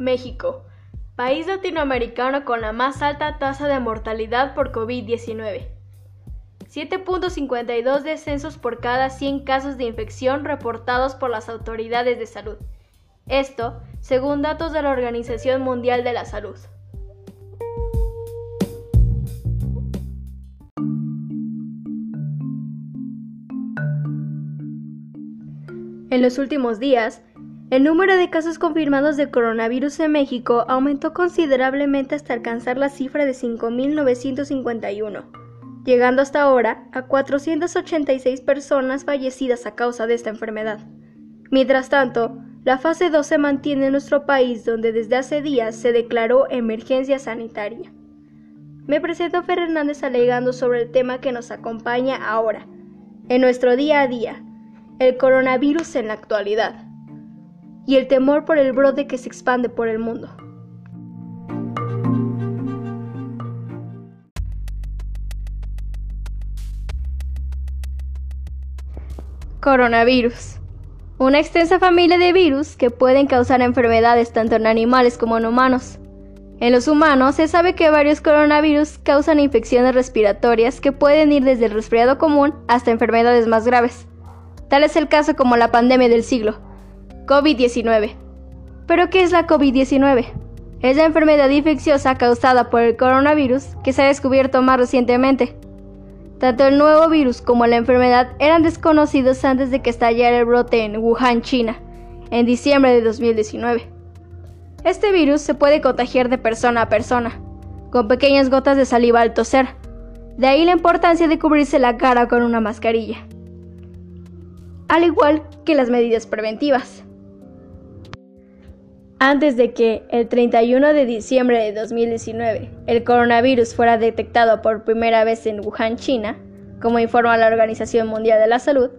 México, país latinoamericano con la más alta tasa de mortalidad por COVID-19. 7.52 descensos por cada 100 casos de infección reportados por las autoridades de salud. Esto, según datos de la Organización Mundial de la Salud. En los últimos días, el número de casos confirmados de coronavirus en México aumentó considerablemente hasta alcanzar la cifra de 5.951, llegando hasta ahora a 486 personas fallecidas a causa de esta enfermedad. Mientras tanto, la fase 2 se mantiene en nuestro país donde desde hace días se declaró emergencia sanitaria. Me presento Fer Hernández alegando sobre el tema que nos acompaña ahora, en nuestro día a día, el coronavirus en la actualidad y el temor por el brote que se expande por el mundo. Coronavirus. Una extensa familia de virus que pueden causar enfermedades tanto en animales como en humanos. En los humanos se sabe que varios coronavirus causan infecciones respiratorias que pueden ir desde el resfriado común hasta enfermedades más graves. Tal es el caso como la pandemia del siglo, COVID-19. ¿Pero qué es la COVID-19? Es la enfermedad infecciosa causada por el coronavirus que se ha descubierto más recientemente. Tanto el nuevo virus como la enfermedad eran desconocidos antes de que estallara el brote en Wuhan, China, en diciembre de 2019. Este virus se puede contagiar de persona a persona, con pequeñas gotas de saliva al toser. De ahí la importancia de cubrirse la cara con una mascarilla. Al igual que las medidas preventivas antes de que el 31 de diciembre de 2019 el coronavirus fuera detectado por primera vez en Wuhan, China, como informa la Organización Mundial de la Salud,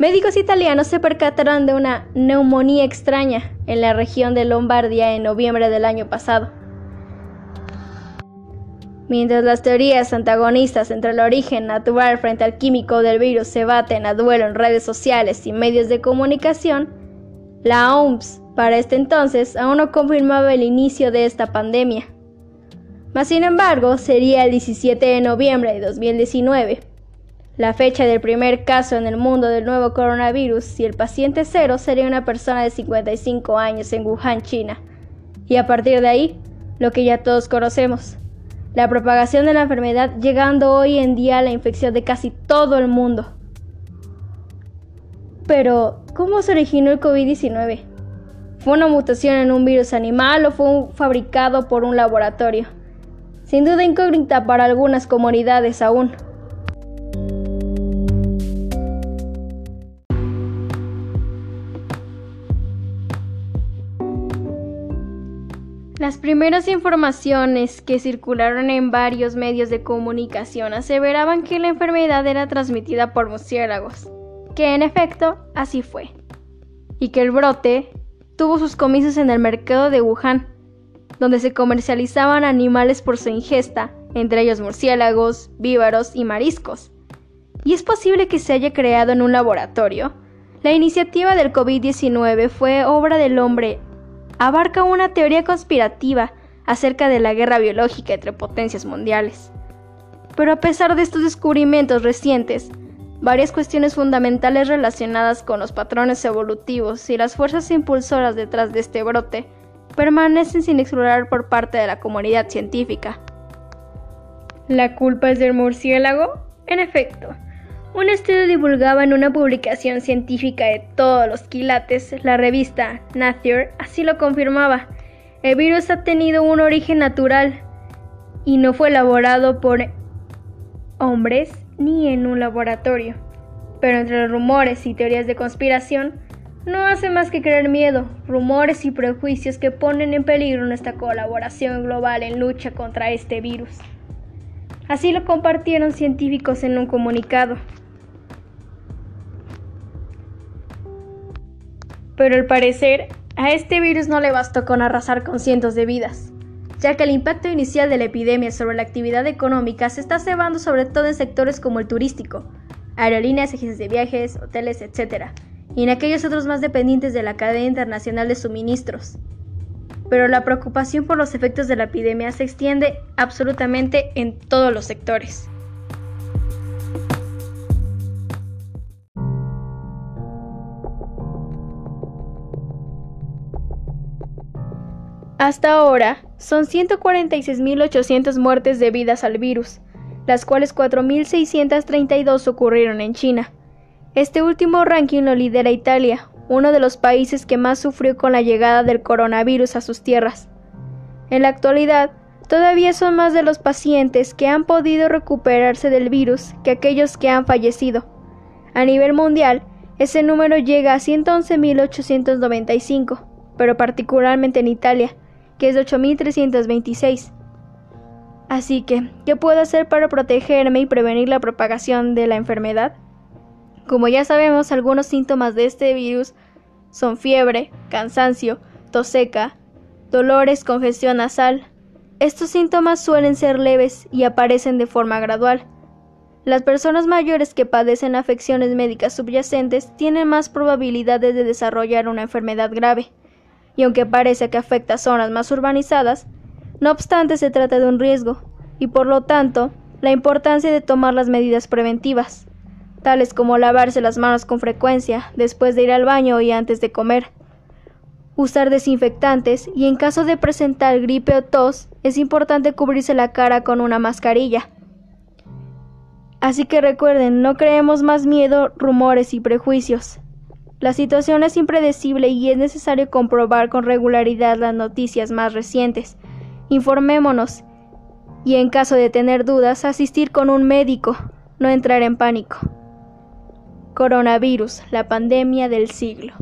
médicos italianos se percataron de una neumonía extraña en la región de Lombardia en noviembre del año pasado. Mientras las teorías antagonistas entre el origen natural frente al químico del virus se baten a duelo en redes sociales y medios de comunicación, la OMS para este entonces aún no confirmaba el inicio de esta pandemia. Mas sin embargo, sería el 17 de noviembre de 2019, la fecha del primer caso en el mundo del nuevo coronavirus y el paciente cero sería una persona de 55 años en Wuhan, China. Y a partir de ahí, lo que ya todos conocemos, la propagación de la enfermedad llegando hoy en día a la infección de casi todo el mundo. Pero, ¿cómo se originó el COVID-19? ¿Fue una mutación en un virus animal o fue fabricado por un laboratorio? Sin duda incógnita para algunas comunidades aún. Las primeras informaciones que circularon en varios medios de comunicación aseveraban que la enfermedad era transmitida por murciélagos, que en efecto así fue, y que el brote tuvo sus comicios en el mercado de Wuhan, donde se comercializaban animales por su ingesta, entre ellos murciélagos, vívaros y mariscos. ¿Y es posible que se haya creado en un laboratorio? La iniciativa del COVID-19 fue obra del hombre. Abarca una teoría conspirativa acerca de la guerra biológica entre potencias mundiales. Pero a pesar de estos descubrimientos recientes, varias cuestiones fundamentales relacionadas con los patrones evolutivos y las fuerzas impulsoras detrás de este brote permanecen sin explorar por parte de la comunidad científica. ¿La culpa es del murciélago? En efecto, un estudio divulgaba en una publicación científica de todos los quilates, la revista Nature así lo confirmaba. El virus ha tenido un origen natural y no fue elaborado por hombres ni en un laboratorio. Pero entre los rumores y teorías de conspiración, no hace más que crear miedo, rumores y prejuicios que ponen en peligro nuestra colaboración global en lucha contra este virus. Así lo compartieron científicos en un comunicado. Pero al parecer, a este virus no le bastó con arrasar con cientos de vidas ya que el impacto inicial de la epidemia sobre la actividad económica se está cebando sobre todo en sectores como el turístico, aerolíneas, agencias de viajes, hoteles, etc., y en aquellos otros más dependientes de la cadena internacional de suministros. pero la preocupación por los efectos de la epidemia se extiende absolutamente en todos los sectores. Hasta ahora, son 146.800 muertes debidas al virus, las cuales 4.632 ocurrieron en China. Este último ranking lo lidera Italia, uno de los países que más sufrió con la llegada del coronavirus a sus tierras. En la actualidad, todavía son más de los pacientes que han podido recuperarse del virus que aquellos que han fallecido. A nivel mundial, ese número llega a 111.895, pero particularmente en Italia, que es de 8.326. Así que, ¿qué puedo hacer para protegerme y prevenir la propagación de la enfermedad? Como ya sabemos, algunos síntomas de este virus son fiebre, cansancio, tos seca, dolores, congestión nasal. Estos síntomas suelen ser leves y aparecen de forma gradual. Las personas mayores que padecen afecciones médicas subyacentes tienen más probabilidades de desarrollar una enfermedad grave y aunque parece que afecta zonas más urbanizadas, no obstante se trata de un riesgo, y por lo tanto, la importancia de tomar las medidas preventivas, tales como lavarse las manos con frecuencia después de ir al baño y antes de comer, usar desinfectantes y en caso de presentar gripe o tos es importante cubrirse la cara con una mascarilla. Así que recuerden, no creemos más miedo, rumores y prejuicios. La situación es impredecible y es necesario comprobar con regularidad las noticias más recientes. Informémonos y en caso de tener dudas asistir con un médico, no entrar en pánico. Coronavirus, la pandemia del siglo.